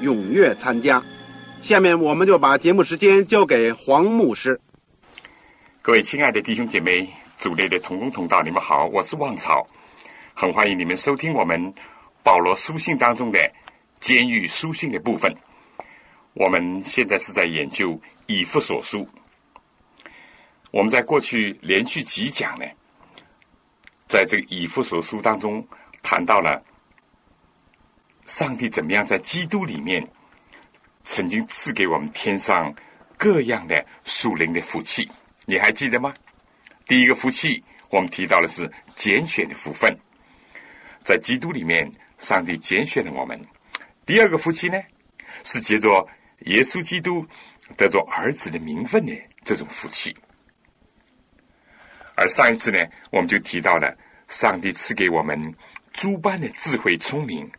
踊跃参加。下面我们就把节目时间交给黄牧师。各位亲爱的弟兄姐妹、主内的同工同道，你们好，我是旺草，很欢迎你们收听我们保罗书信当中的监狱书信的部分。我们现在是在研究以弗所书。我们在过去连续几讲呢，在这个以弗所书当中谈到了上帝怎么样在基督里面曾经赐给我们天上各样的属灵的福气，你还记得吗？第一个福气我们提到的是拣选的福分，在基督里面，上帝拣选了我们。第二个福气呢，是借着耶稣基督得着儿子的名分的这种福气。而上一次呢，我们就提到了上帝赐给我们诸般的智慧聪明，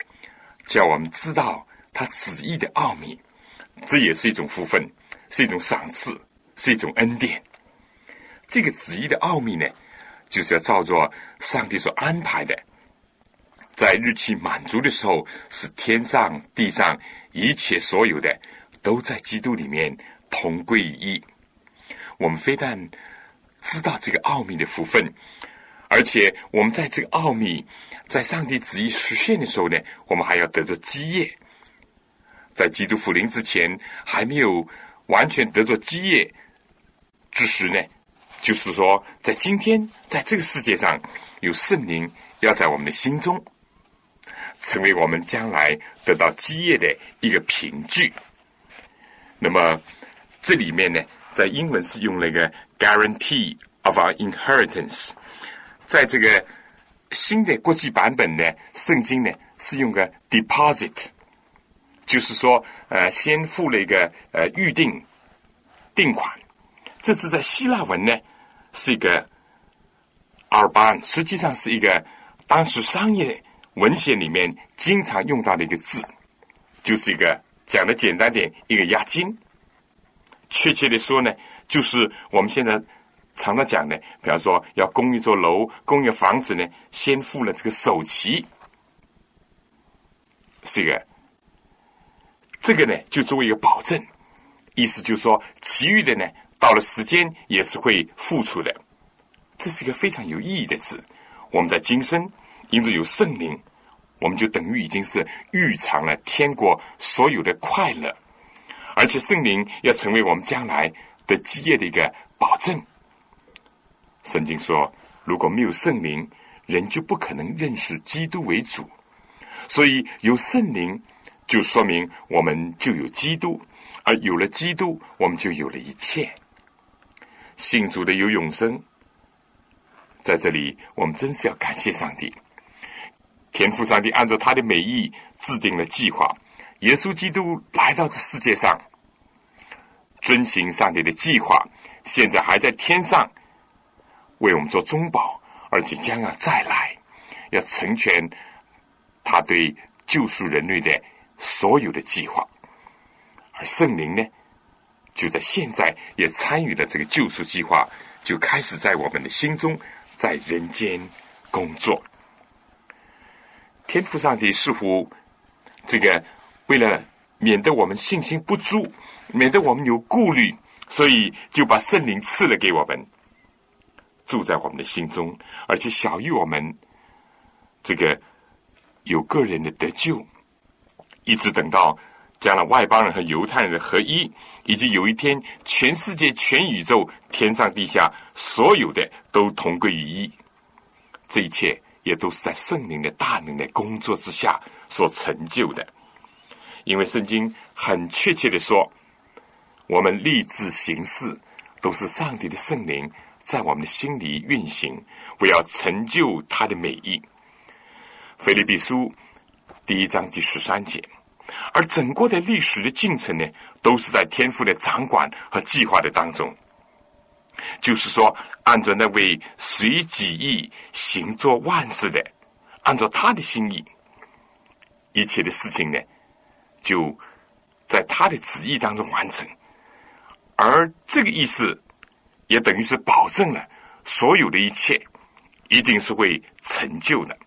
叫我们知道他旨意的奥秘，这也是一种福分，是一种赏赐，是一种恩典。这个旨意的奥秘呢，就是要照着上帝所安排的，在日期满足的时候，使天上地上一切所有的都在基督里面同归于一。我们非但知道这个奥秘的福分，而且我们在这个奥秘在上帝旨意实现的时候呢，我们还要得着基业。在基督复临之前，还没有完全得着基业之时呢，就是说，在今天，在这个世界上，有圣灵要在我们的心中，成为我们将来得到基业的一个凭据。那么，这里面呢，在英文是用了一个。Guarantee of our inheritance，在这个新的国际版本呢，圣经呢是用个 deposit，就是说，呃，先付了一个呃预定定款。这字在希腊文呢是一个 arban，实际上是一个当时商业文献里面经常用到的一个字，就是一个讲的简单点，一个押金。确切的说呢。就是我们现在常常讲呢，比方说要供一座楼、供一个房子呢，先付了这个首期，是一个，这个呢就作为一个保证，意思就是说，其余的呢到了时间也是会付出的，这是一个非常有意义的字。我们在今生因为有圣灵，我们就等于已经是预尝了天国所有的快乐，而且圣灵要成为我们将来。的基业的一个保证。圣经说，如果没有圣灵，人就不可能认识基督为主。所以有圣灵，就说明我们就有基督，而有了基督，我们就有了一切。信主的有永生。在这里，我们真是要感谢上帝，天父上帝按照他的美意制定了计划，耶稣基督来到这世界上。遵行上帝的计划，现在还在天上为我们做中保，而且将要再来，要成全他对救赎人类的所有的计划。而圣灵呢，就在现在也参与了这个救赎计划，就开始在我们的心中，在人间工作。天父上帝似乎这个为了免得我们信心不足。免得我们有顾虑，所以就把圣灵赐了给我们，住在我们的心中，而且小于我们这个有个人的得救，一直等到将来外邦人和犹太人的合一，以及有一天全世界、全宇宙、天上地下所有的都同归于一。这一切也都是在圣灵的大能的工作之下所成就的。因为圣经很确切的说，我们立志行事，都是上帝的圣灵在我们的心里运行，为要成就他的美意。腓立比书第一章第十三节，而整个的历史的进程呢，都是在天赋的掌管和计划的当中。就是说，按照那位随己意行做万事的，按照他的心意，一切的事情呢，就在他的旨意当中完成。而这个意思，也等于是保证了所有的一切一定是会成就的。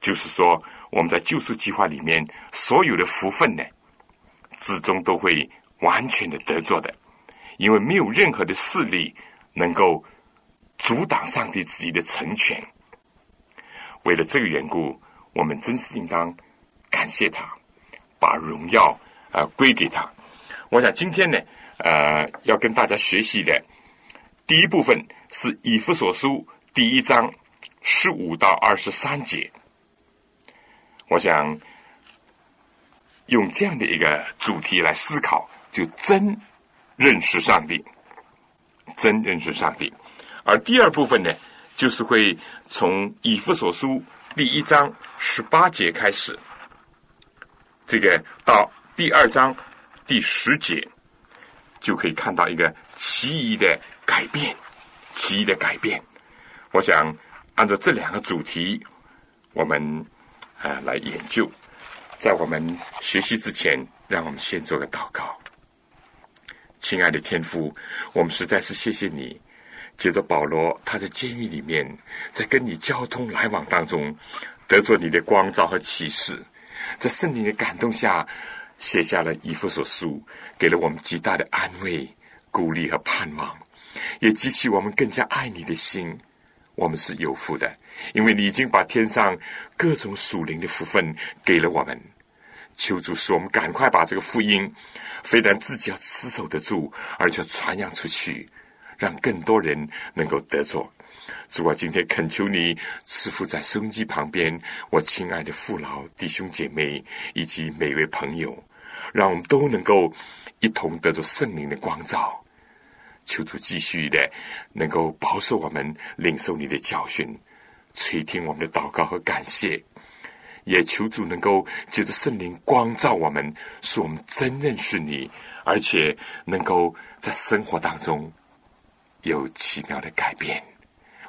就是说，我们在救赎计划里面所有的福分呢，最终都会完全的得着的。因为没有任何的势力能够阻挡上帝自己的成全。为了这个缘故，我们真是应当感谢他，把荣耀啊归给他。我想今天呢，呃，要跟大家学习的第一部分是以弗所书第一章十五到二十三节。我想用这样的一个主题来思考，就真。认识上帝，真认识上帝。而第二部分呢，就是会从以弗所书第一章十八节开始，这个到第二章第十节，就可以看到一个奇异的改变，奇异的改变。我想按照这两个主题，我们啊来研究。在我们学习之前，让我们先做个祷告。亲爱的天父，我们实在是谢谢你。接着保罗他在监狱里面，在跟你交通来往当中，得着你的光照和启示，在圣灵的感动下，写下了以弗所书，给了我们极大的安慰、鼓励和盼望，也激起我们更加爱你的心。我们是有福的，因为你已经把天上各种属灵的福分给了我们。求主使我们赶快把这个福音。非但自己要持守得住，而且传扬出去，让更多人能够得着。主啊，今天恳求你赐福在收音机旁边，我亲爱的父老弟兄姐妹以及每位朋友，让我们都能够一同得着圣灵的光照。求主继续的能够保守我们，领受你的教训，垂听我们的祷告和感谢。也求主能够借着圣灵光照我们，使我们真认识你，而且能够在生活当中有奇妙的改变。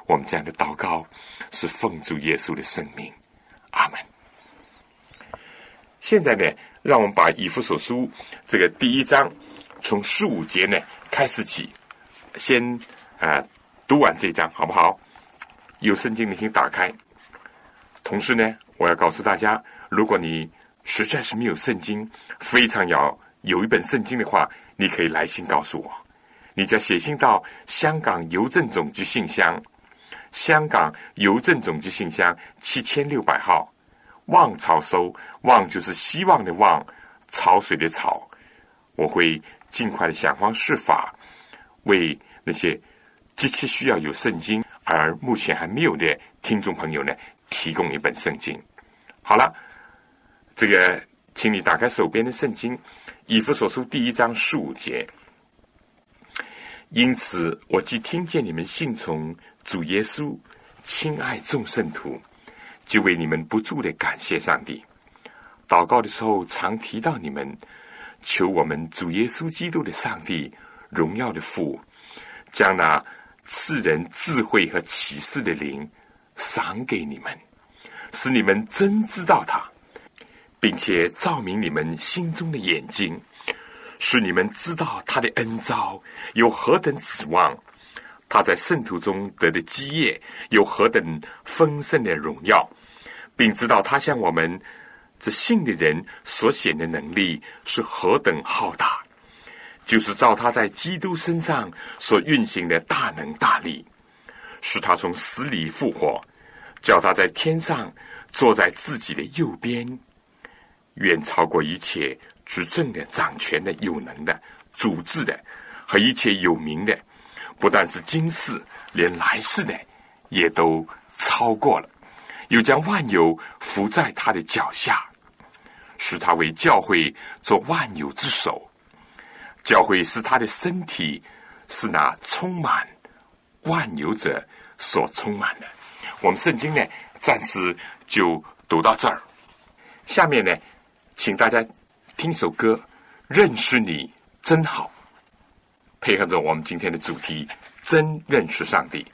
我们这样的祷告是奉主耶稣的圣名，阿门。现在呢，让我们把以弗所书这个第一章从十五节呢开始起，先啊读完这一章好不好？有圣经的请打开，同时呢。我要告诉大家，如果你实在是没有圣经，非常要有一本圣经的话，你可以来信告诉我。你要写信到香港邮政总局信箱，香港邮政总局信箱七千六百号，望潮收，望就是希望的望，潮水的潮。我会尽快的想方设法，为那些极其需要有圣经而目前还没有的听众朋友呢，提供一本圣经。好了，这个，请你打开手边的圣经《以弗所书》第一章十五节。因此，我既听见你们信从主耶稣，亲爱众圣徒，就为你们不住的感谢上帝。祷告的时候，常提到你们，求我们主耶稣基督的上帝荣耀的父，将那赐人智慧和启示的灵赏给你们。使你们真知道他，并且照明你们心中的眼睛，使你们知道他的恩招有何等指望，他在圣徒中得的基业有何等丰盛的荣耀，并知道他向我们这信的人所显的能力是何等浩大，就是照他在基督身上所运行的大能大力，使他从死里复活。叫他在天上坐在自己的右边，远超过一切执政的、掌权的、有能的、主治的和一切有名的。不但是今世，连来世的也都超过了。又将万有伏在他的脚下，使他为教会做万有之首。教会是他的身体，是那充满万有者所充满的。我们圣经呢，暂时就读到这儿。下面呢，请大家听首歌，《认识你真好》，配合着我们今天的主题，真认识上帝。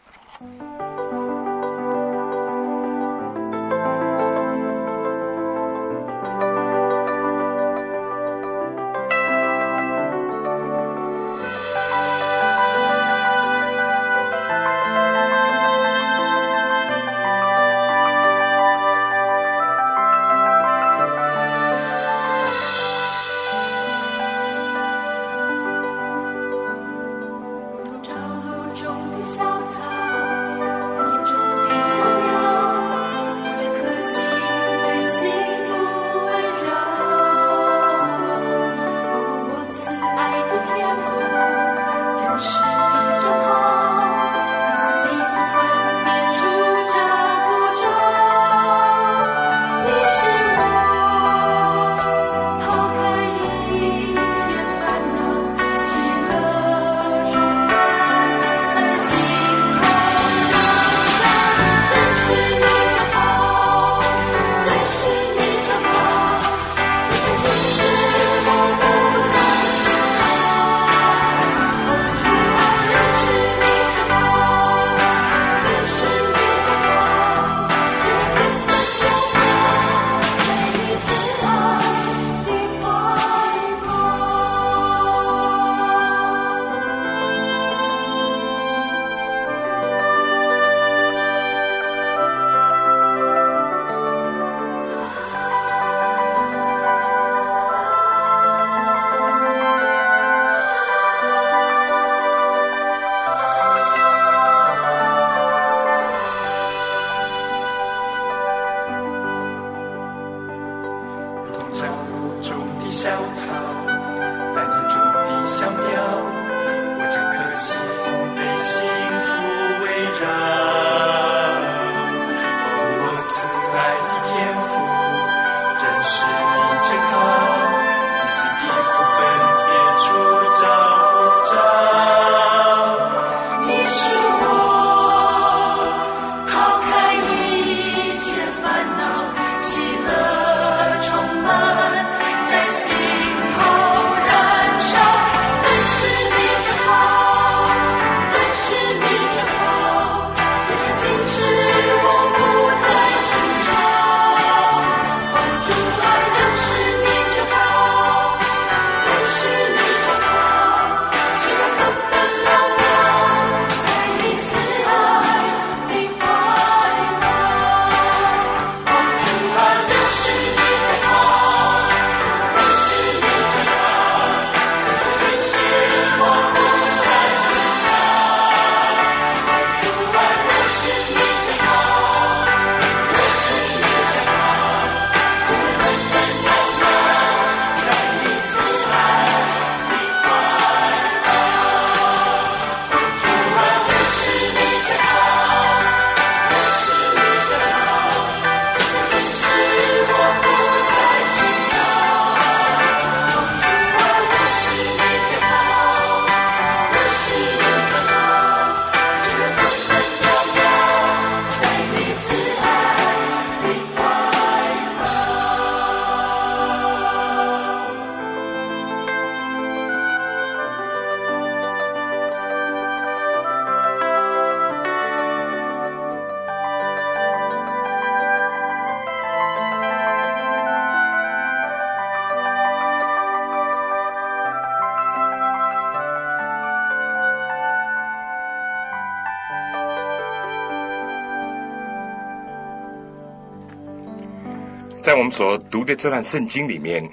在我们所读的这段圣经里面，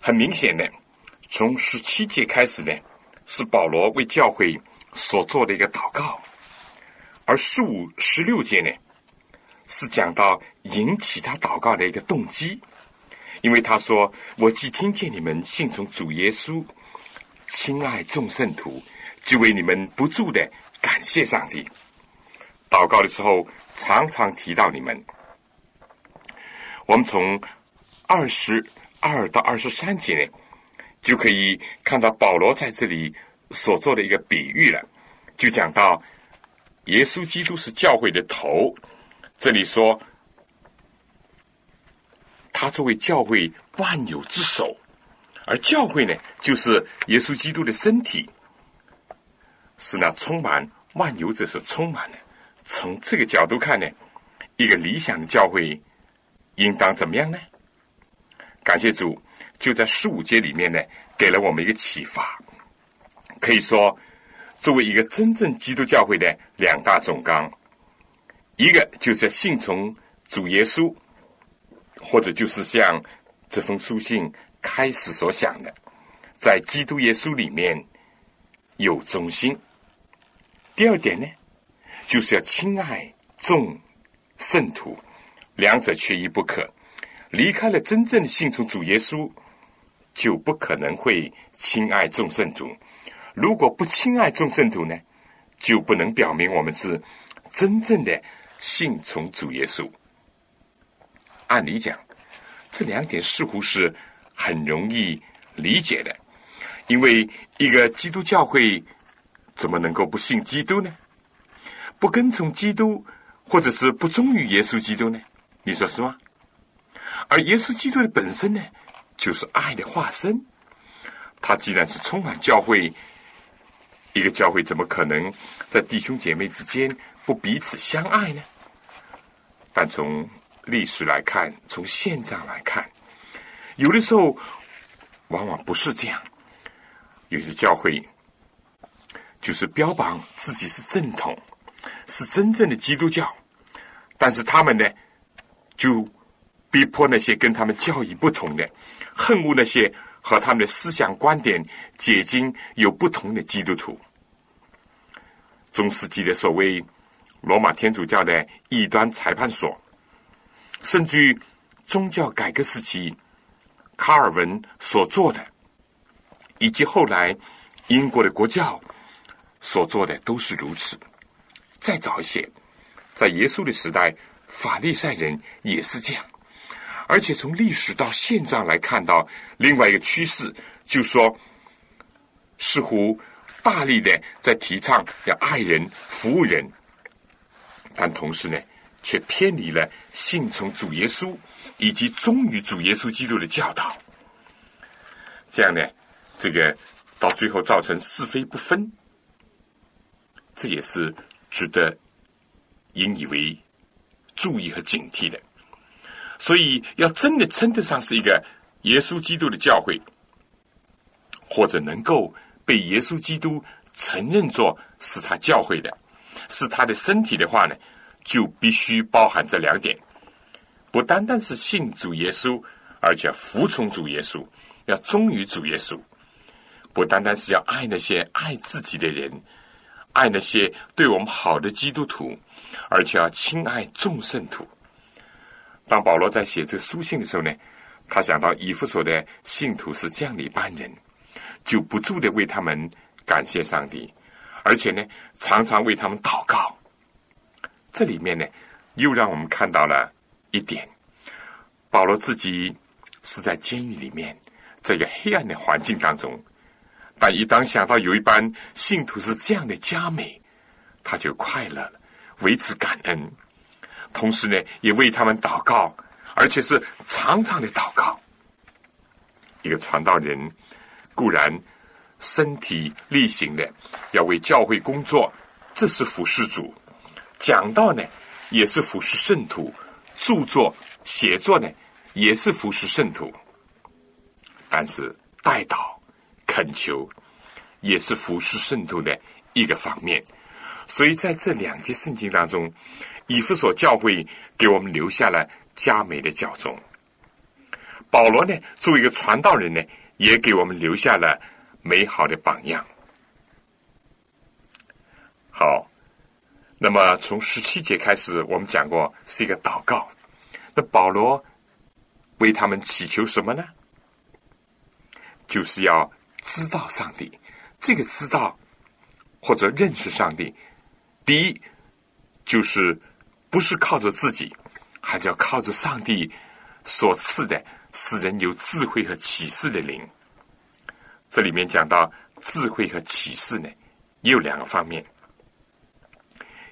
很明显的，从十七节开始呢，是保罗为教会所做的一个祷告；而十五、十六节呢，是讲到引起他祷告的一个动机，因为他说：“我既听见你们信从主耶稣，亲爱众圣徒，就为你们不住的感谢上帝。祷告的时候，常常提到你们。我们从二十二到二十三节呢，就可以看到保罗在这里所做的一个比喻了，就讲到耶稣基督是教会的头。这里说。”他作为教会万有之首，而教会呢，就是耶稣基督的身体，是那充满万有者所充满的。从这个角度看呢，一个理想的教会应当怎么样呢？感谢主，就在十五节里面呢，给了我们一个启发。可以说，作为一个真正基督教会的两大总纲，一个就是要信从主耶稣。或者就是像这封书信开始所想的，在基督耶稣里面有忠心。第二点呢，就是要亲爱众圣徒，两者缺一不可。离开了真正的信从主耶稣，就不可能会亲爱众圣徒。如果不亲爱众圣徒呢，就不能表明我们是真正的信从主耶稣。按理讲，这两点似乎是很容易理解的，因为一个基督教会怎么能够不信基督呢？不跟从基督，或者是不忠于耶稣基督呢？你说是吗？而耶稣基督的本身呢，就是爱的化身。他既然是充满教会，一个教会怎么可能在弟兄姐妹之间不彼此相爱呢？但从历史来看，从现状来看，有的时候往往不是这样。有些教会就是标榜自己是正统，是真正的基督教，但是他们呢，就逼迫那些跟他们教义不同的，恨恶那些和他们的思想观点解经有不同的基督徒。中世纪的所谓罗马天主教的异端裁判所。甚至于宗教改革时期，卡尔文所做的，以及后来英国的国教所做的，都是如此。再早一些，在耶稣的时代，法利赛人也是这样。而且从历史到现状来看到，另外一个趋势，就说似乎大力的在提倡要爱人、服务人，但同时呢？却偏离了信从主耶稣以及忠于主耶稣基督的教导，这样呢，这个到最后造成是非不分，这也是值得引以为注意和警惕的。所以，要真的称得上是一个耶稣基督的教会，或者能够被耶稣基督承认作是他教会的，是他的身体的话呢？就必须包含这两点，不单单是信主耶稣，而且服从主耶稣，要忠于主耶稣；不单单是要爱那些爱自己的人，爱那些对我们好的基督徒，而且要亲爱众圣徒。当保罗在写这书信的时候呢，他想到以弗所的信徒是这样的一班人，就不住的为他们感谢上帝，而且呢，常常为他们祷告。这里面呢，又让我们看到了一点：保罗自己是在监狱里面，这个黑暗的环境当中，但一当想到有一班信徒是这样的佳美，他就快乐了，为此感恩，同时呢，也为他们祷告，而且是常常的祷告。一个传道人固然身体力行的要为教会工作，这是服侍主。讲道呢，也是服侍圣徒；著作写作呢，也是服侍圣徒。但是代祷、恳求，也是服侍圣徒的一个方面。所以在这两节圣经当中，以弗所教会给我们留下了佳美的教宗。保罗呢，作为一个传道人呢，也给我们留下了美好的榜样。好。那么从十七节开始，我们讲过是一个祷告。那保罗为他们祈求什么呢？就是要知道上帝。这个知道或者认识上帝，第一就是不是靠着自己，还是要靠着上帝所赐的使人有智慧和启示的灵。这里面讲到智慧和启示呢，也有两个方面，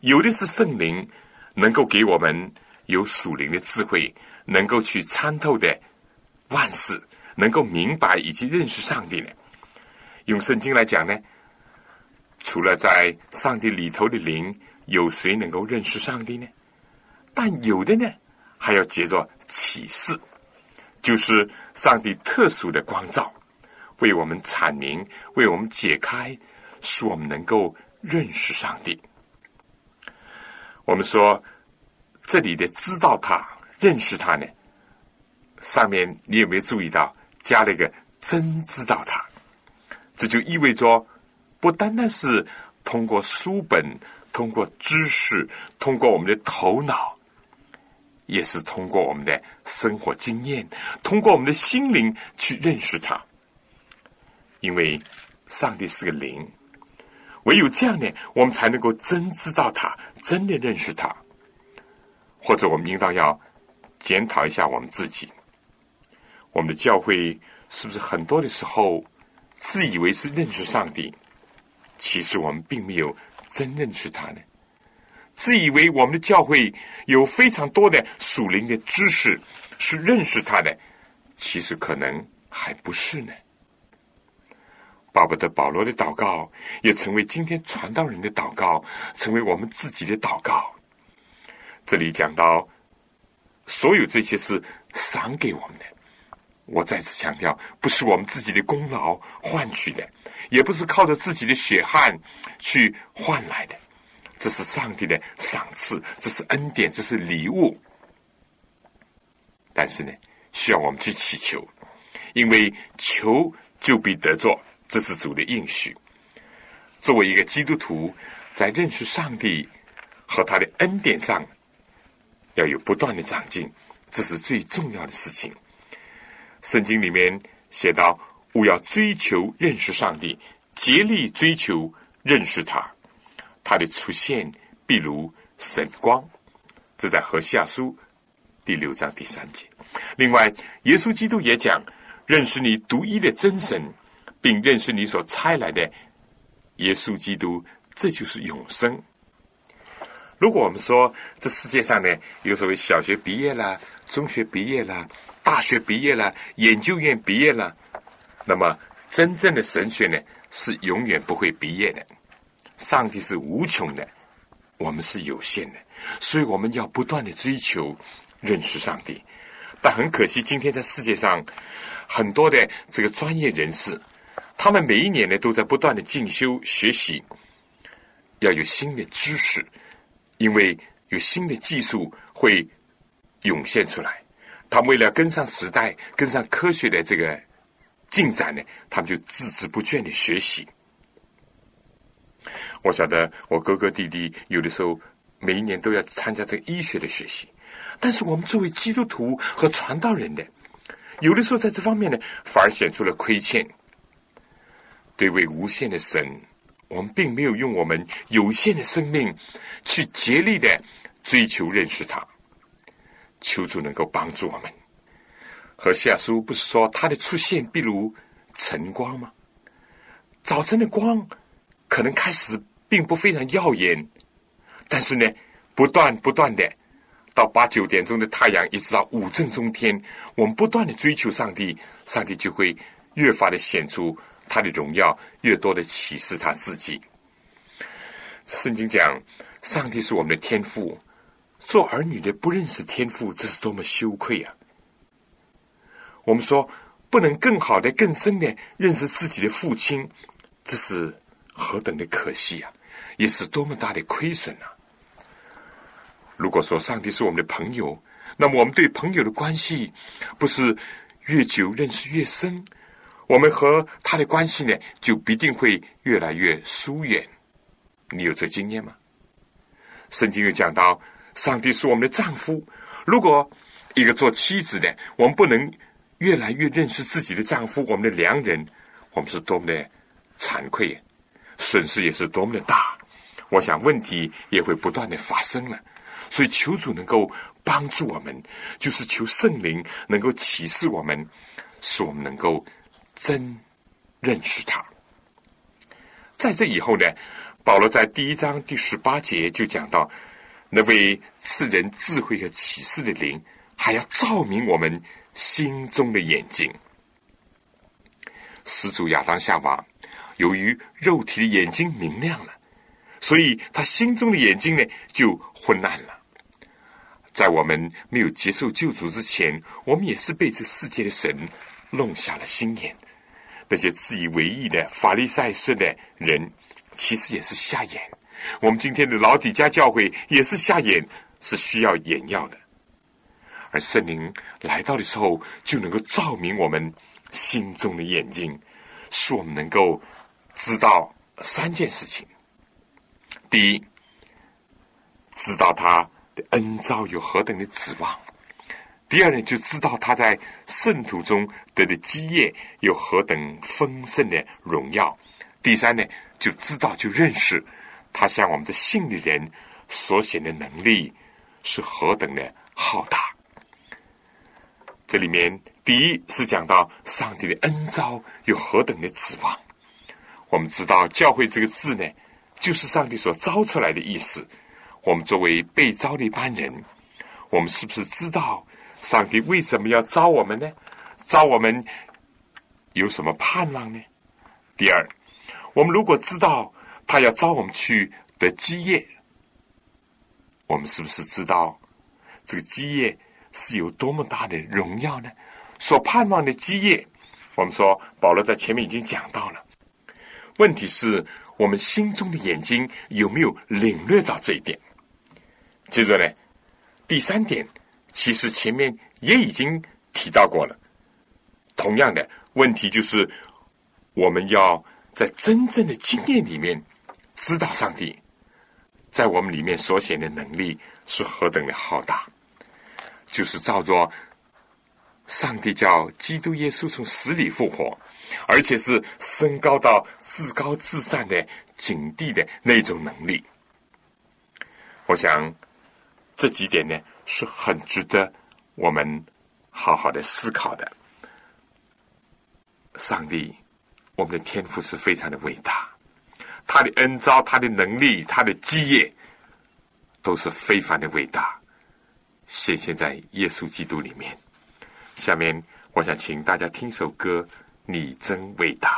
有的是圣灵能够给我们有属灵的智慧，能够去参透的万事，能够明白以及认识上帝呢。用圣经来讲呢，除了在上帝里头的灵，有谁能够认识上帝呢？但有的呢，还要接着启示，就是上帝特殊的光照。为我们阐明，为我们解开，使我们能够认识上帝。我们说这里的知道他、认识他呢，上面你有没有注意到加了一个真知道他？这就意味着不单单是通过书本、通过知识、通过我们的头脑，也是通过我们的生活经验、通过我们的心灵去认识他。因为上帝是个灵，唯有这样呢，我们才能够真知道他，真的认识他。或者，我们应当要检讨一下我们自己：我们的教会是不是很多的时候自以为是认识上帝，其实我们并没有真认识他呢？自以为我们的教会有非常多的属灵的知识是认识他的，其实可能还不是呢。巴不得保罗的祷告也成为今天传道人的祷告，成为我们自己的祷告。这里讲到，所有这些是赏给我们的。我再次强调，不是我们自己的功劳换取的，也不是靠着自己的血汗去换来的，这是上帝的赏赐，这是恩典，这是礼物。但是呢，需要我们去祈求，因为求就必得做。这是主的应许。作为一个基督徒，在认识上帝和他的恩典上，要有不断的长进，这是最重要的事情。圣经里面写到：“我要追求认识上帝，竭力追求认识他。他的出现必如神光。”这在何西阿书第六章第三节。另外，耶稣基督也讲：“认识你独一的真神。”并认识你所差来的耶稣基督，这就是永生。如果我们说这世界上呢，有所谓小学毕业了、中学毕业了、大学毕业了、研究院毕业了，那么真正的神学呢，是永远不会毕业的。上帝是无穷的，我们是有限的，所以我们要不断的追求认识上帝。但很可惜，今天在世界上很多的这个专业人士。他们每一年呢，都在不断的进修学习，要有新的知识，因为有新的技术会涌现出来。他们为了跟上时代、跟上科学的这个进展呢，他们就孜孜不倦的学习。我晓得我哥哥弟弟有的时候每一年都要参加这个医学的学习，但是我们作为基督徒和传道人的，有的时候在这方面呢，反而显出了亏欠。对位无限的神，我们并没有用我们有限的生命去竭力的追求认识他。求主能够帮助我们。和下书不是说他的出现必如晨光吗？早晨的光可能开始并不非常耀眼，但是呢，不断不断的到八九点钟的太阳，一直到五正中天，我们不断的追求上帝，上帝就会越发的显出。他的荣耀越多的启示他自己。圣经讲，上帝是我们的天赋，做儿女的不认识天赋，这是多么羞愧啊！我们说不能更好的、更深的认识自己的父亲，这是何等的可惜啊！也是多么大的亏损啊！如果说上帝是我们的朋友，那么我们对朋友的关系，不是越久认识越深？我们和他的关系呢，就必定会越来越疏远。你有这经验吗？圣经又讲到，上帝是我们的丈夫。如果一个做妻子的，我们不能越来越认识自己的丈夫，我们的良人，我们是多么的惭愧，损失也是多么的大。我想问题也会不断的发生了，所以求主能够帮助我们，就是求圣灵能够启示我们，使我们能够真认识他。在这以后呢，保罗在第一章第十八节就讲到，那位赐人智慧和启示的灵，还要照明我们心中的眼睛。始祖亚当夏娃，由于肉体的眼睛明亮了，所以他心中的眼睛呢就昏暗了。在我们没有接受救主之前，我们也是被这世界的神弄瞎了心眼。那些自以为意的法利赛式的人，其实也是瞎眼。我们今天的老底家教会也是瞎眼，是需要眼药的。而圣灵来到的时候，就能够照明我们心中的眼睛，使我们能够知道三件事情：第一，知道他的恩召有何等的指望。第二呢，就知道他在圣徒中得的基业有何等丰盛的荣耀；第三呢，就知道就认识他向我们这信的人所显的能力是何等的浩大。这里面第一是讲到上帝的恩召有何等的指望。我们知道“教会”这个字呢，就是上帝所招出来的意思。我们作为被招的一班人，我们是不是知道？上帝为什么要招我们呢？招我们有什么盼望呢？第二，我们如果知道他要招我们去得基业，我们是不是知道这个基业是有多么大的荣耀呢？所盼望的基业，我们说保罗在前面已经讲到了。问题是我们心中的眼睛有没有领略到这一点？接着呢，第三点。其实前面也已经提到过了。同样的问题就是，我们要在真正的经验里面知道上帝在我们里面所显的能力是何等的浩大。就是照着上帝叫基督耶稣从死里复活，而且是升高到至高至善的境地的那种能力。我想这几点呢。是很值得我们好好的思考的。上帝，我们的天赋是非常的伟大，他的恩招、他的能力、他的基业都是非凡的伟大，显现在耶稣基督里面。下面，我想请大家听首歌，《你真伟大》。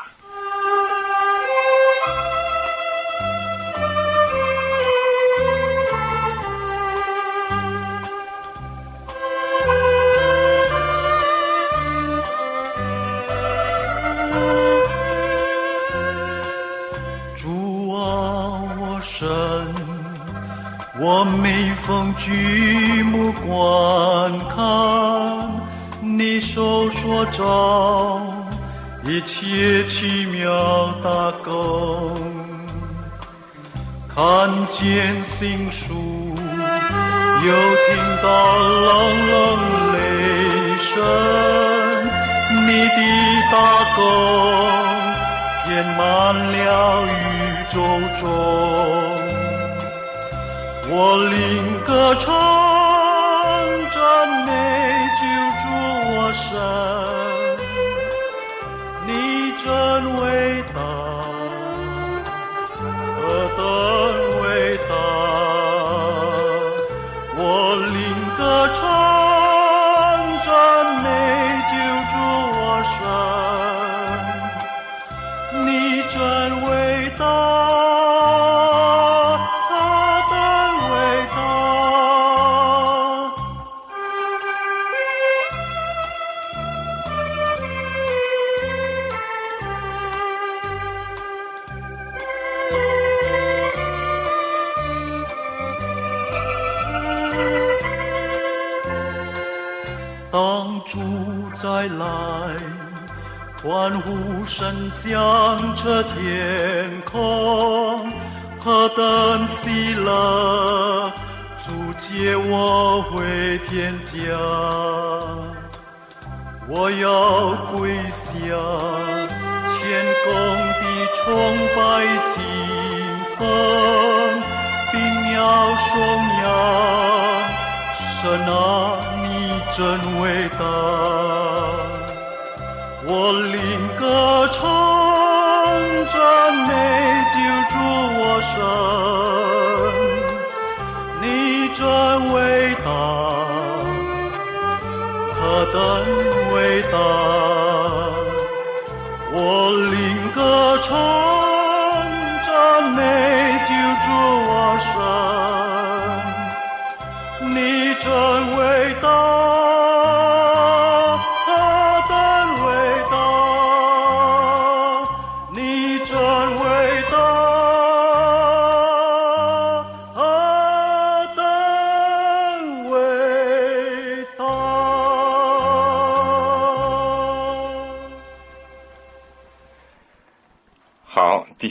我每逢举目观看你手所造一切奇妙大功，看见星宿，又听到冷冷雷声，你的大功填满了宇宙中。我领歌唱，你真伟大，来欢呼声响彻天空，何等喜乐！主接我回天家，我要跪下，谦恭地崇拜敬奉，并要颂扬神啊，你真伟大，我灵歌唱赞美救主我神。你真伟大，何等伟大！我灵歌唱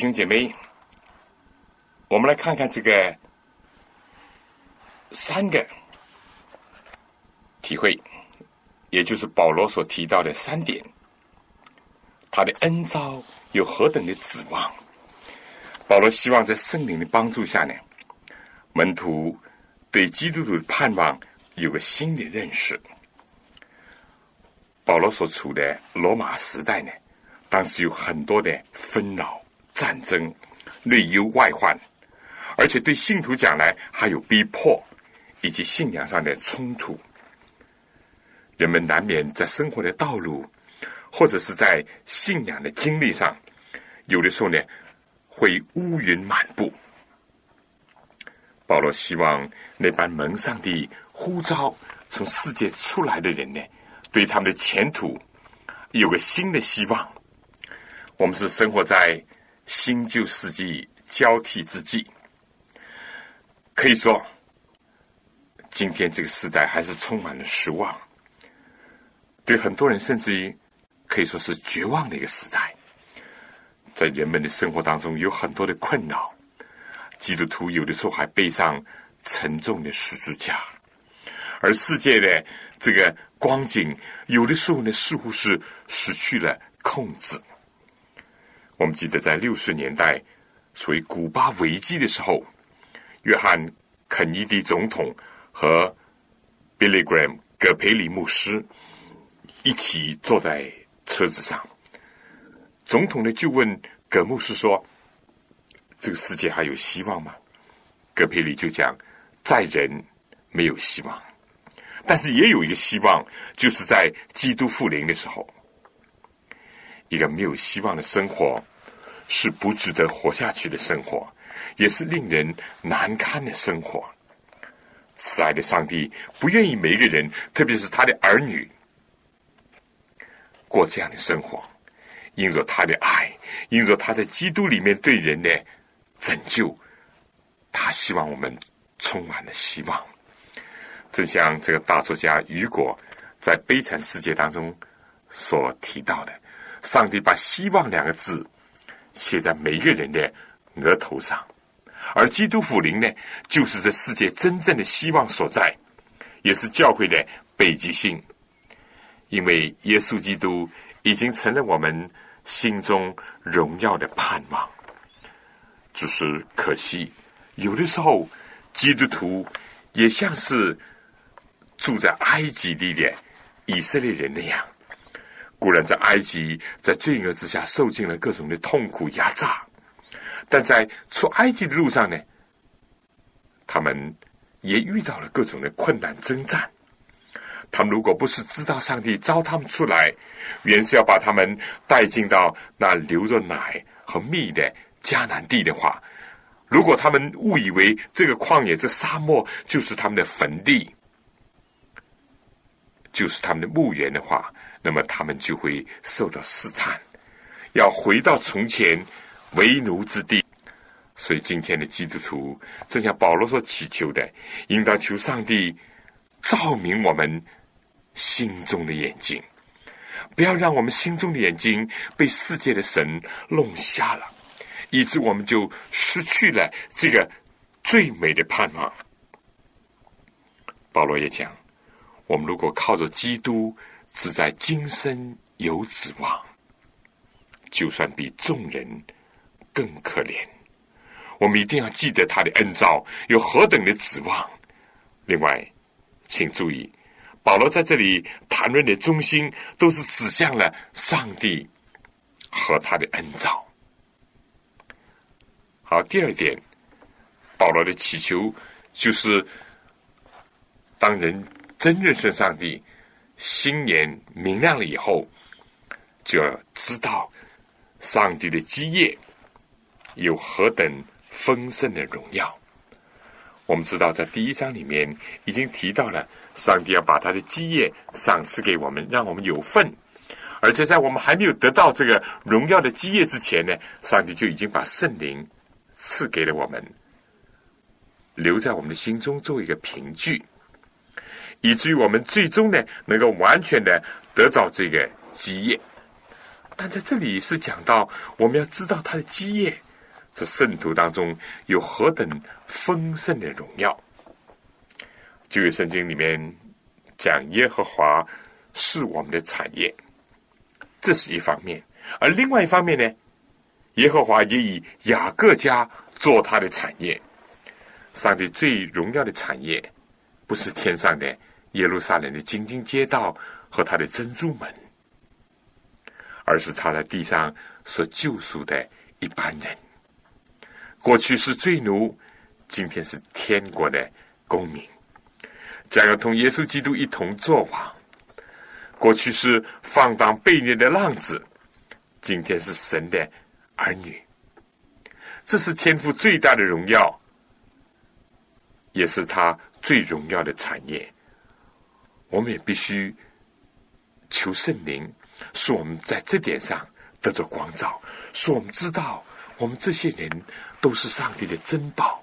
兄姐妹，我们来看看这个三个体会，也就是保罗所提到的三点，他的恩招有何等的指望？保罗希望在圣灵的帮助下呢，门徒对基督徒的盼望有个新的认识。保罗所处的罗马时代呢，当时有很多的纷扰、战争、内忧外患，而且对信徒讲来还有逼迫以及信仰上的冲突。人们难免在生活的道路，或者是在信仰的经历上，有的时候呢会乌云满布。保罗希望那班蒙上帝呼召从世界出来的人呢，对他们的前途有个新的希望。我们是生活在新旧世纪交替之际，可以说，今天这个时代还是充满了失望，对很多人甚至于可以说是绝望的一个时代。在人们的生活当中有很多的困扰，基督徒有的时候还背上沉重的十字架，而世界的这个光景有的时候呢似乎是失去了控制。我们记得在六十年代属于古巴危机的时候，约翰肯尼迪总统和 Billy Graham 葛培里牧师一起坐在车子上。总统呢就问葛牧师说：“这个世界还有希望吗？”葛培里就讲：“在人没有希望，但是也有一个希望，就是在基督复临的时候。一个没有希望的生活，是不值得活下去的生活，也是令人难堪的生活。慈爱的上帝不愿意每一个人，特别是他的儿女，过这样的生活。”因着他的爱，因着他在基督里面对人的拯救，他希望我们充满了希望。正像这个大作家雨果在《悲惨世界》当中所提到的，上帝把“希望”两个字写在每一个人的额头上，而基督福临呢，就是这世界真正的希望所在，也是教会的北极星。因为耶稣基督。已经成了我们心中荣耀的盼望，只是可惜，有的时候基督徒也像是住在埃及地的以色列人那样。固然在埃及，在罪恶之下受尽了各种的痛苦压榨，但在出埃及的路上呢，他们也遇到了各种的困难征战。他们如果不是知道上帝招他们出来，原是要把他们带进到那流着奶和蜜的迦南地的话，如果他们误以为这个旷野、这沙漠就是他们的坟地，就是他们的墓园的话，那么他们就会受到试探，要回到从前为奴之地。所以今天的基督徒，正像保罗所祈求的，应当求上帝照明我们。心中的眼睛，不要让我们心中的眼睛被世界的神弄瞎了，以致我们就失去了这个最美的盼望。保罗也讲，我们如果靠着基督，只在今生有指望，就算比众人更可怜。我们一定要记得他的恩召有何等的指望。另外，请注意，保罗在这里谈论的中心都是指向了上帝和他的恩召。好，第二点，保罗的祈求就是，当人真认识上帝，心眼明亮了以后，就要知道上帝的基业有何等。丰盛的荣耀，我们知道，在第一章里面已经提到了，上帝要把他的基业赏赐给我们，让我们有份。而且在我们还没有得到这个荣耀的基业之前呢，上帝就已经把圣灵赐给了我们，留在我们的心中做一个凭据，以至于我们最终呢能够完全的得到这个基业。但在这里是讲到，我们要知道他的基业。这圣徒当中有何等丰盛的荣耀？旧约圣经里面讲耶和华是我们的产业，这是一方面；而另外一方面呢，耶和华也以雅各家做他的产业。上帝最荣耀的产业，不是天上的耶路撒冷的金金街道和他的珍珠门，而是他在地上所救赎的一般人。过去是罪奴，今天是天国的公民，将要同耶稣基督一同作王。过去是放荡悖逆的浪子，今天是神的儿女。这是天父最大的荣耀，也是他最荣耀的产业。我们也必须求圣灵，使我们在这点上得着光照，使我们知道我们这些人。都是上帝的珍宝，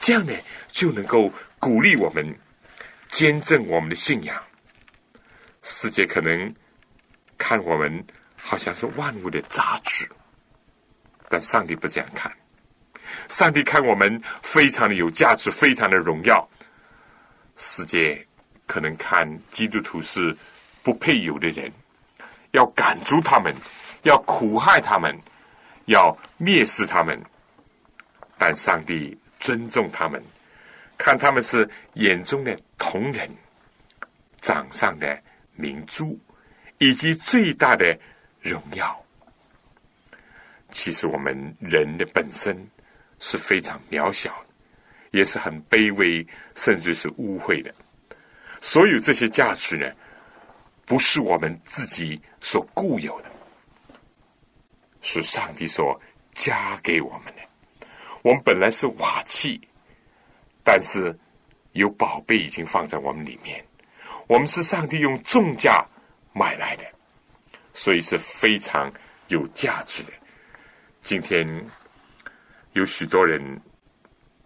这样呢就能够鼓励我们坚证我们的信仰。世界可能看我们好像是万物的杂质，但上帝不这样看。上帝看我们非常的有价值，非常的荣耀。世界可能看基督徒是不配有的人，要赶逐他们，要苦害他们，要蔑视他们。但上帝尊重他们，看他们是眼中的同人，掌上的明珠，以及最大的荣耀。其实我们人的本身是非常渺小，也是很卑微，甚至是污秽的。所有这些价值呢，不是我们自己所固有的，是上帝所加给我们的。我们本来是瓦器，但是有宝贝已经放在我们里面。我们是上帝用重价买来的，所以是非常有价值的。今天有许多人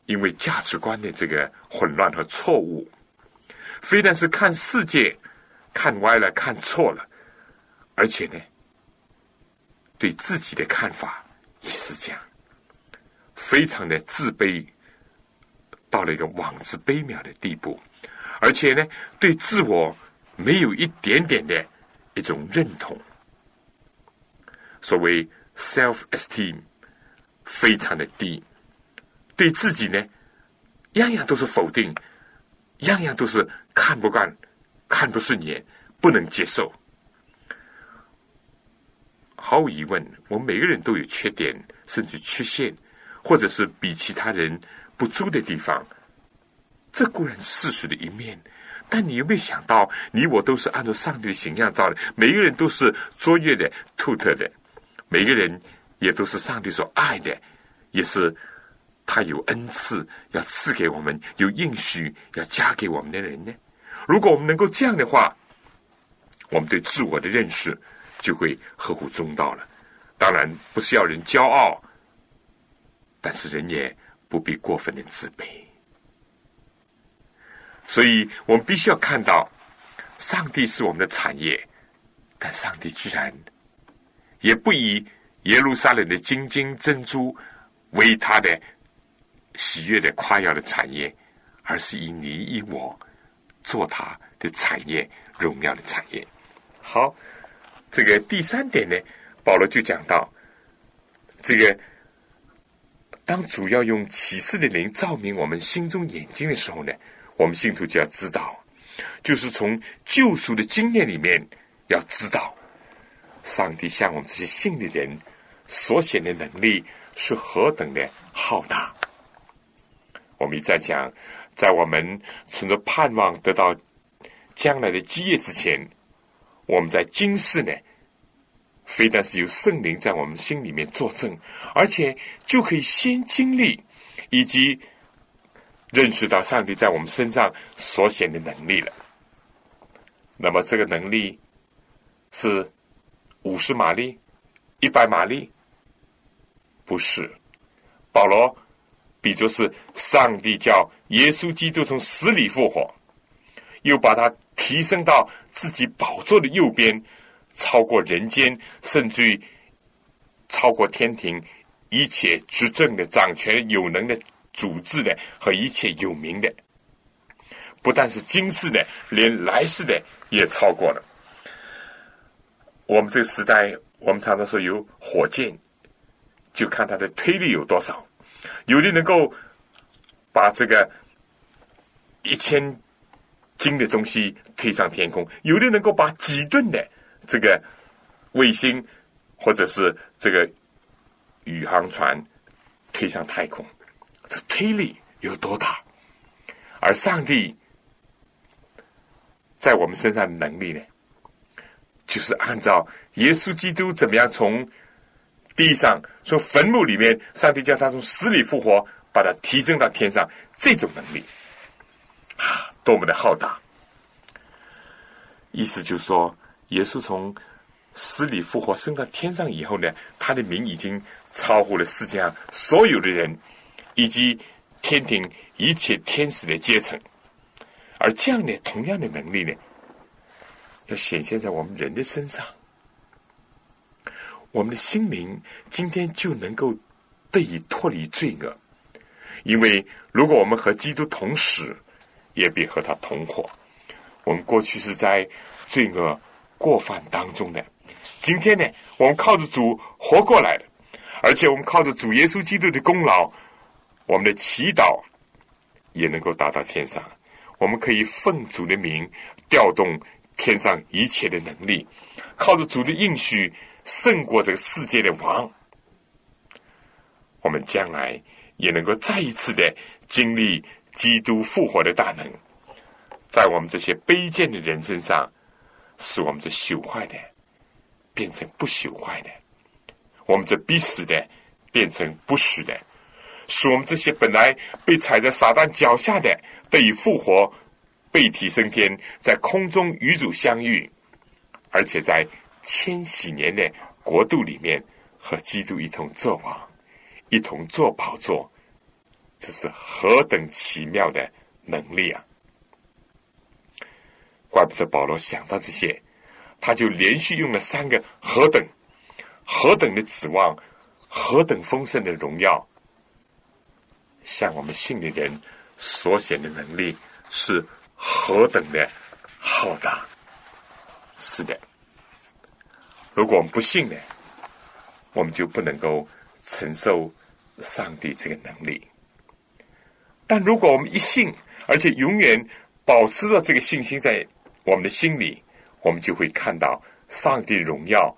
因为价值观的这个混乱和错误，非但是看世界看歪了、看错了，而且呢，对自己的看法也是这样。非常的自卑，到了一个妄自卑渺的地步，而且呢，对自我没有一点点的一种认同。所谓 self esteem 非常的低，对自己呢，样样都是否定，样样都是看不惯、看不顺眼、不能接受。毫无疑问，我们每个人都有缺点，甚至缺陷。或者是比其他人不足的地方，这固然是事实的一面。但你有没有想到，你我都是按照上帝的形象造的，每个人都是卓越的、独特的，每个人也都是上帝所爱的，也是他有恩赐要赐给我们，有应许要加给我们的人呢？如果我们能够这样的话，我们对自我的认识就会合乎中道了。当然，不是要人骄傲。但是人也不必过分的自卑，所以我们必须要看到，上帝是我们的产业，但上帝居然也不以耶路撒冷的金金珍珠为他的喜悦的夸耀的产业，而是以你以我做他的产业，荣耀的产业。好，这个第三点呢，保罗就讲到，这个当主要用启示的灵照明我们心中眼睛的时候呢，我们信徒就要知道，就是从救赎的经验里面要知道，上帝向我们这些信的人所显的能力是何等的浩大。我们一再讲，在我们存着盼望得到将来的基业之前。我们在今世呢，非但是有圣灵在我们心里面作证，而且就可以先经历以及认识到上帝在我们身上所显的能力了。那么这个能力是五十马力、一百马力？不是。保罗比作是上帝叫耶稣基督从死里复活，又把他。提升到自己宝座的右边，超过人间，甚至于超过天庭一切执政的、掌权有能的、主治的和一切有名的，不但是今世的，连来世的也超过了。我们这个时代，我们常常说有火箭，就看它的推力有多少，有的能够把这个一千。斤的东西推上天空，有的能够把几吨的这个卫星或者是这个宇航船推上太空，这推力有多大？而上帝在我们身上的能力呢，就是按照耶稣基督怎么样从地上从坟墓里面，上帝叫他从死里复活，把他提升到天上，这种能力啊。多么的浩大！意思就是说，耶稣从死里复活升到天上以后呢，他的名已经超乎了世界上所有的人，以及天庭一切天使的阶层。而这样的同样的能力呢，要显现在我们人的身上，我们的心灵今天就能够得以脱离罪恶，因为如果我们和基督同死。也别和他同伙。我们过去是在罪恶过犯当中的，今天呢，我们靠着主活过来了，而且我们靠着主耶稣基督的功劳，我们的祈祷也能够达到天上。我们可以奉主的名调动天上一切的能力，靠着主的应许胜过这个世界的王。我们将来也能够再一次的经历。基督复活的大能，在我们这些卑贱的人身上，使我们这朽坏的变成不朽坏的；我们这必死的变成不死的；使我们这些本来被踩在撒旦脚下的得以复活，被提升天，在空中与主相遇，而且在千禧年的国度里面和基督一同作王，一同坐宝座。这是何等奇妙的能力啊！怪不得保罗想到这些，他就连续用了三个“何等”，何等的指望，何等丰盛的荣耀，向我们信的人所显的能力是何等的浩大。是的，如果我们不信呢，我们就不能够承受上帝这个能力。但如果我们一信，而且永远保持着这个信心在我们的心里，我们就会看到上帝的荣耀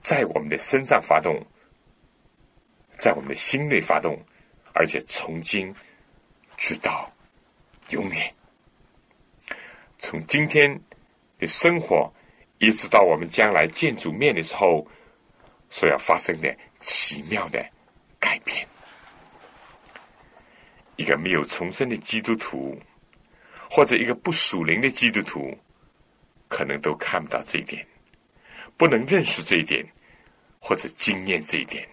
在我们的身上发动，在我们的心内发动，而且从今直到永远，从今天的生活一直到我们将来见主面的时候所要发生的奇妙的改变。一个没有重生的基督徒，或者一个不属灵的基督徒，可能都看不到这一点，不能认识这一点，或者经验这一点。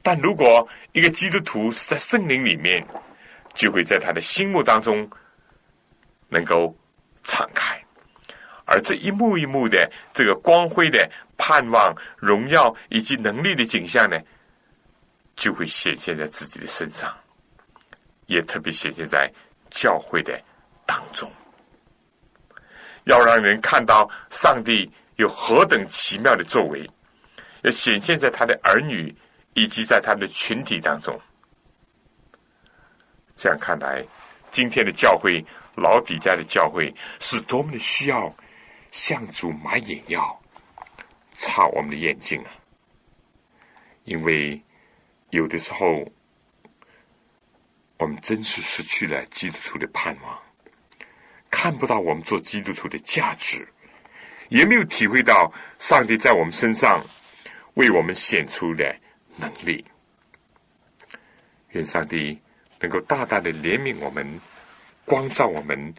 但如果一个基督徒是在圣灵里面，就会在他的心目当中能够敞开，而这一幕一幕的这个光辉的盼望、荣耀以及能力的景象呢，就会显现在自己的身上。也特别显现在教会的当中，要让人看到上帝有何等奇妙的作为，要显现在他的儿女以及在他们的群体当中。这样看来，今天的教会，老底家的教会，是多么的需要向主买眼药，擦我们的眼睛啊！因为有的时候。我们真是失去了基督徒的盼望，看不到我们做基督徒的价值，也没有体会到上帝在我们身上为我们显出的能力。愿上帝能够大大的怜悯我们，光照我们，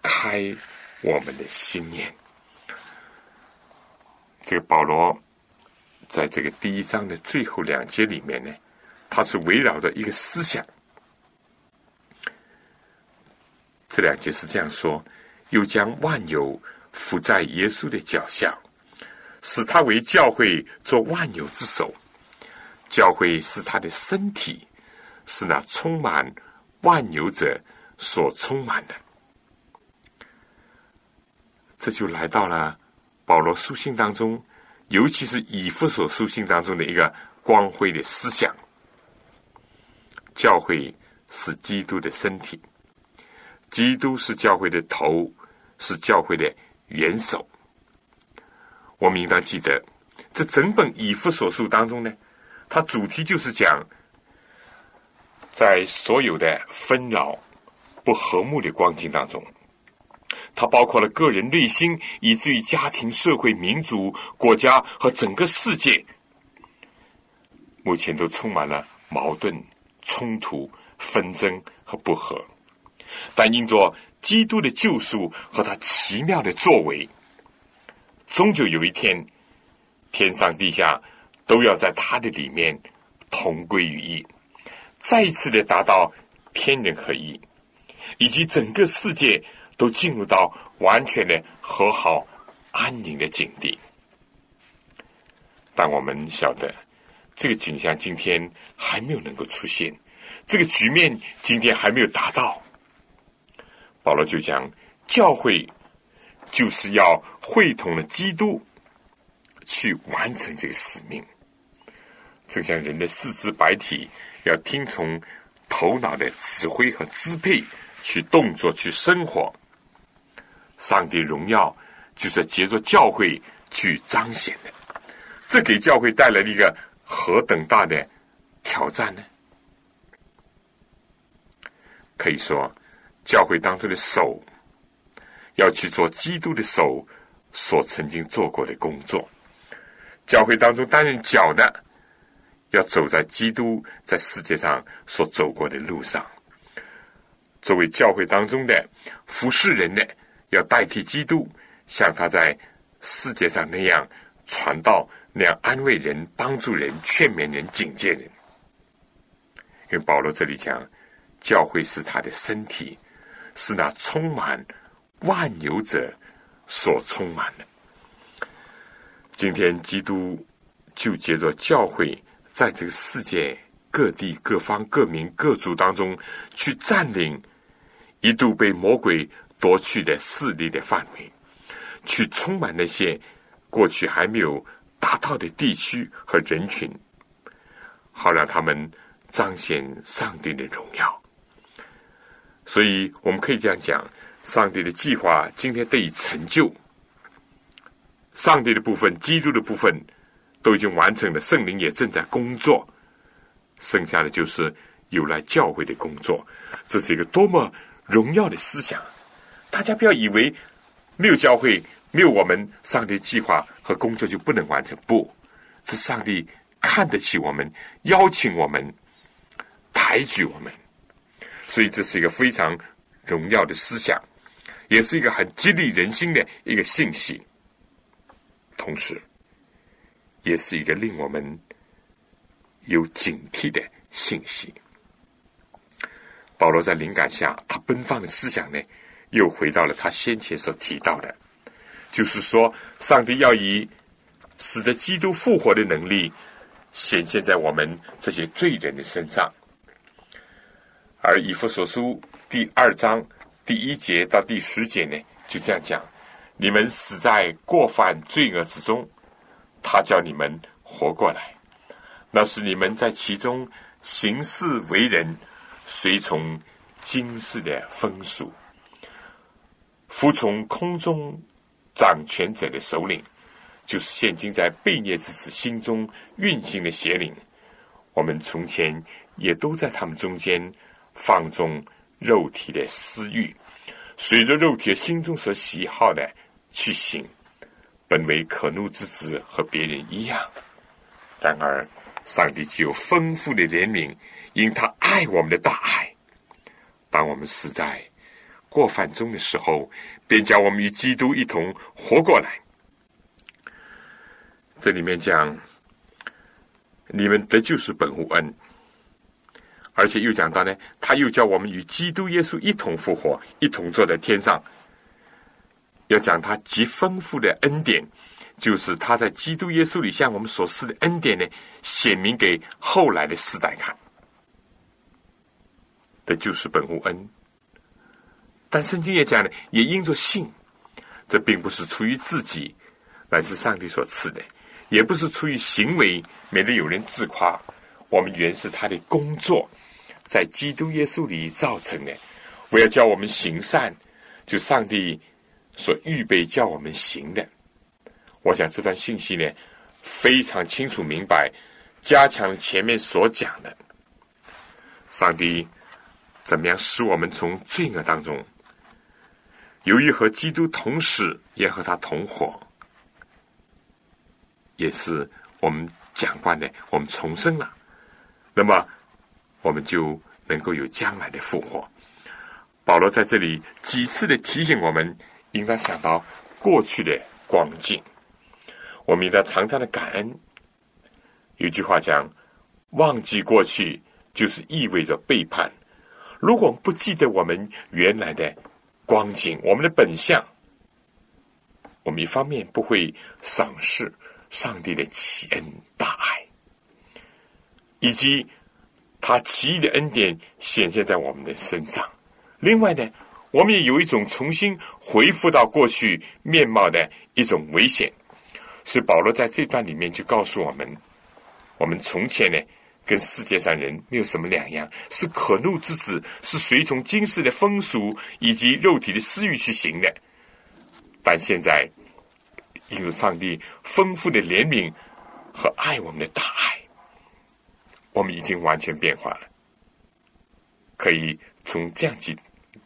开我们的心眼。这个保罗在这个第一章的最后两节里面呢，他是围绕着一个思想。这两节是这样说：又将万有伏在耶稣的脚下，使他为教会做万有之首。教会是他的身体，是那充满万有者所充满的。这就来到了保罗书信当中，尤其是以弗所书信当中的一个光辉的思想：教会是基督的身体。基督是教会的头，是教会的元首。我们应当记得，这整本以弗所书当中呢，它主题就是讲，在所有的纷扰、不和睦的光景当中，它包括了个人内心，以至于家庭、社会、民族、国家和整个世界，目前都充满了矛盾、冲突、纷争和不和。但因着基督的救赎和他奇妙的作为，终究有一天，天上地下都要在他的里面同归于一，再一次的达到天人合一，以及整个世界都进入到完全的和好安宁的境地。但我们晓得，这个景象今天还没有能够出现，这个局面今天还没有达到。保罗就讲，教会就是要会同了基督去完成这个使命，正像人的四肢百体要听从头脑的指挥和支配去动作去生活，上帝荣耀就是借着教会去彰显的。这给教会带来了一个何等大的挑战呢？可以说。教会当中的手要去做基督的手所曾经做过的工作；教会当中担任脚的，要走在基督在世界上所走过的路上。作为教会当中的服侍人呢，要代替基督，像他在世界上那样传道，那样安慰人、帮助人、劝勉人、警戒人。因为保罗这里讲，教会是他的身体。是那充满万有者所充满的。今天，基督就借着教会，在这个世界各地、各方、各民、各族当中，去占领一度被魔鬼夺去的势力的范围，去充满那些过去还没有达到的地区和人群，好让他们彰显上帝的荣耀。所以，我们可以这样讲：上帝的计划今天得以成就。上帝的部分、基督的部分都已经完成了，圣灵也正在工作，剩下的就是有来教会的工作。这是一个多么荣耀的思想！大家不要以为没有教会、没有我们，上帝计划和工作就不能完成。不，是上帝看得起我们，邀请我们，抬举我们。所以这是一个非常荣耀的思想，也是一个很激励人心的一个信息，同时，也是一个令我们有警惕的信息。保罗在灵感下，他奔放的思想呢，又回到了他先前所提到的，就是说，上帝要以使得基督复活的能力显现在我们这些罪人的身上。而以弗所书第二章第一节到第十节呢，就这样讲：你们死在过犯罪恶之中，他叫你们活过来。那是你们在其中行事为人，随从今世的风俗，服从空中掌权者的首领，就是现今在悖逆之子心中运行的邪灵。我们从前也都在他们中间放纵肉体的私欲，随着肉体心中所喜好的去行，本为可怒之子，和别人一样。然而。上帝具有丰富的怜悯，因他爱我们的大爱。当我们死在过犯中的时候，便叫我们与基督一同活过来。这里面讲，你们得救是本无恩，而且又讲到呢，他又叫我们与基督耶稣一同复活，一同坐在天上。要讲他极丰富的恩典。就是他在基督耶稣里向我们所施的恩典呢，显明给后来的世代看。这就是本无恩。但圣经也讲呢，也因着信，这并不是出于自己，乃是上帝所赐的；也不是出于行为，免得有人自夸。我们原是他的工作，在基督耶稣里造成的。我要叫我们行善，就上帝所预备叫我们行的。我想这段信息呢，非常清楚明白，加强前面所讲的，上帝怎么样使我们从罪恶当中，由于和基督同死，也和他同活，也是我们讲惯的，我们重生了，那么我们就能够有将来的复活。保罗在这里几次的提醒我们，应当想到过去的光景。我们应当常常的感恩。有句话讲：“忘记过去，就是意味着背叛。”如果不记得我们原来的光景、我们的本相，我们一方面不会赏识上帝的奇恩大爱，以及他奇异的恩典显现在我们的身上；另外呢，我们也有一种重新恢复到过去面貌的一种危险。所以保罗在这段里面就告诉我们：我们从前呢，跟世界上人没有什么两样，是可怒之子，是随从今世的风俗以及肉体的私欲去行的。但现在，因为上帝丰富的怜悯和爱我们的大爱，我们已经完全变化了。可以从这样几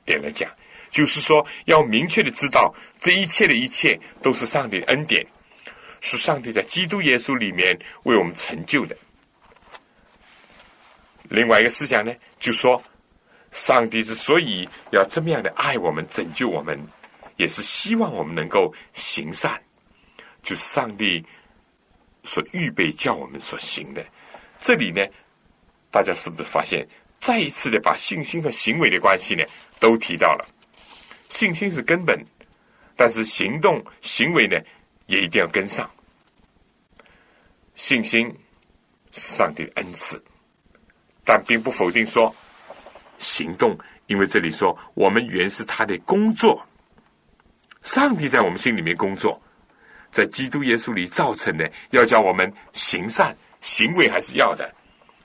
点来讲，就是说，要明确的知道，这一切的一切都是上帝恩典。是上帝在基督耶稣里面为我们成就的。另外一个思想呢，就说上帝之所以要这么样的爱我们、拯救我们，也是希望我们能够行善，就是上帝所预备叫我们所行的。这里呢，大家是不是发现再一次的把信心和行为的关系呢都提到了？信心是根本，但是行动行为呢？也一定要跟上。信心是上帝的恩赐，但并不否定说行动，因为这里说我们原是他的工作。上帝在我们心里面工作，在基督耶稣里造成的，要叫我们行善，行为还是要的。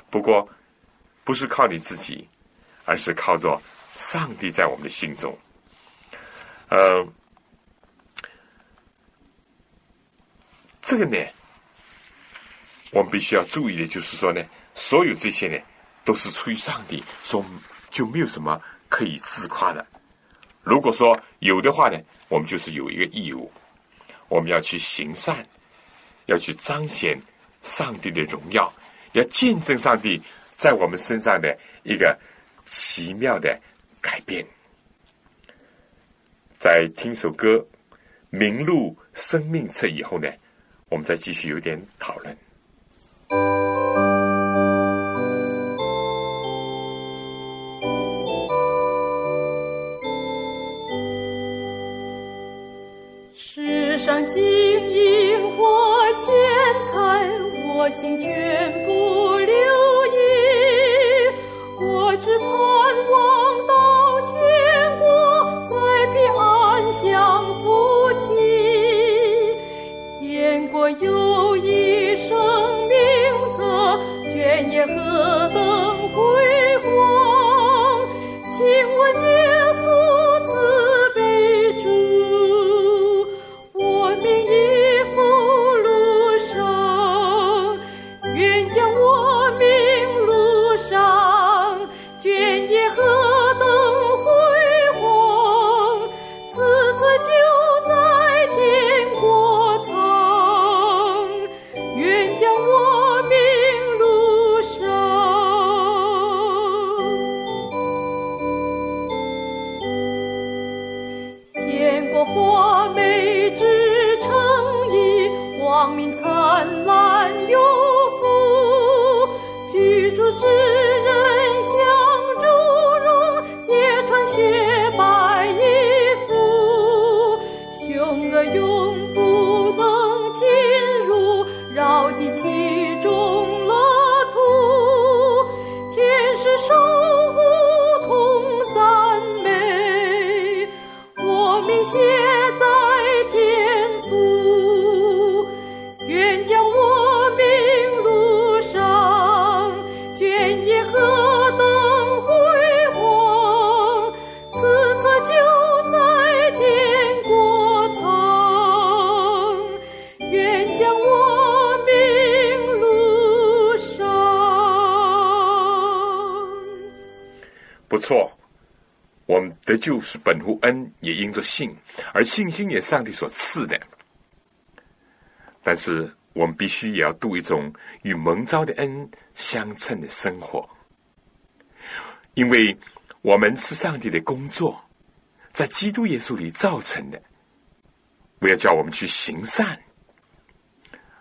不过不是靠你自己，而是靠着上帝在我们的心中。呃。这个呢，我们必须要注意的，就是说呢，所有这些呢，都是出于上帝，说就没有什么可以自夸的。如果说有的话呢，我们就是有一个义务，我们要去行善，要去彰显上帝的荣耀，要见证上帝在我们身上的一个奇妙的改变。在听首歌《名录生命册》以后呢？我们再继续有点讨论。世上金心全不信，而信心也上帝所赐的。但是我们必须也要度一种与蒙召的恩相称的生活，因为我们是上帝的工作，在基督耶稣里造成的，不要叫我们去行善，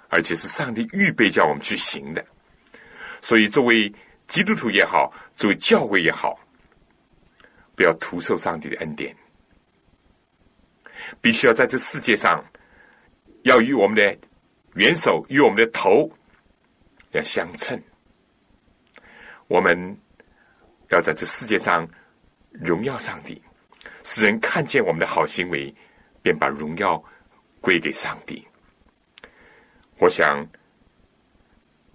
而且是上帝预备叫我们去行的。所以，作为基督徒也好，作为教会也好，不要徒受上帝的恩典，必须要在这世界上，要与我们的元首、与我们的头要相称。我们要在这世界上荣耀上帝，使人看见我们的好行为，便把荣耀归给上帝。我想，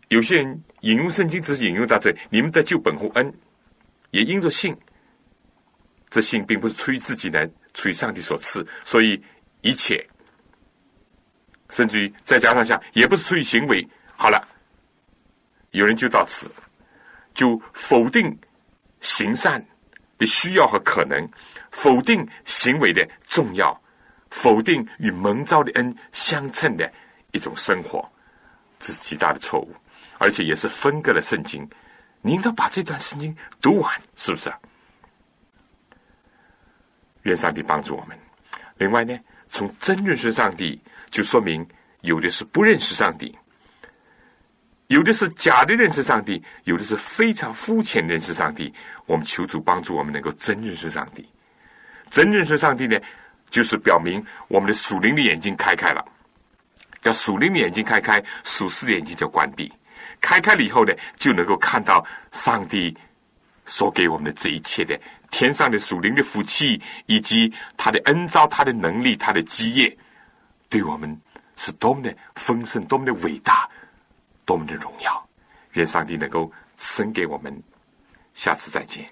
有些人引用圣经只是引用到这，你们的救本乎恩，也因着信。这信并不是出于自己呢，出于上帝所赐，所以一切，甚至于再加上下，也不是出于行为。好了，有人就到此，就否定行善的需要和可能，否定行为的重要，否定与蒙召的恩相称的一种生活，这是极大的错误，而且也是分割了圣经。你应该把这段圣经读完，是不是？愿上帝帮助我们。另外呢，从真认识上帝，就说明有的是不认识上帝，有的是假的认识上帝，有的是非常肤浅认识上帝。我们求主帮助我们能够真认识上帝。真认识上帝呢，就是表明我们的属灵的眼睛开开了。要属灵的眼睛开开，属世的眼睛就关闭。开开了以后呢，就能够看到上帝所给我们的这一切的。天上的属灵的福气，以及他的恩召、他的能力、他的基业，对我们是多么的丰盛、多么的伟大、多么的荣耀。愿上帝能够赐给我们。下次再见。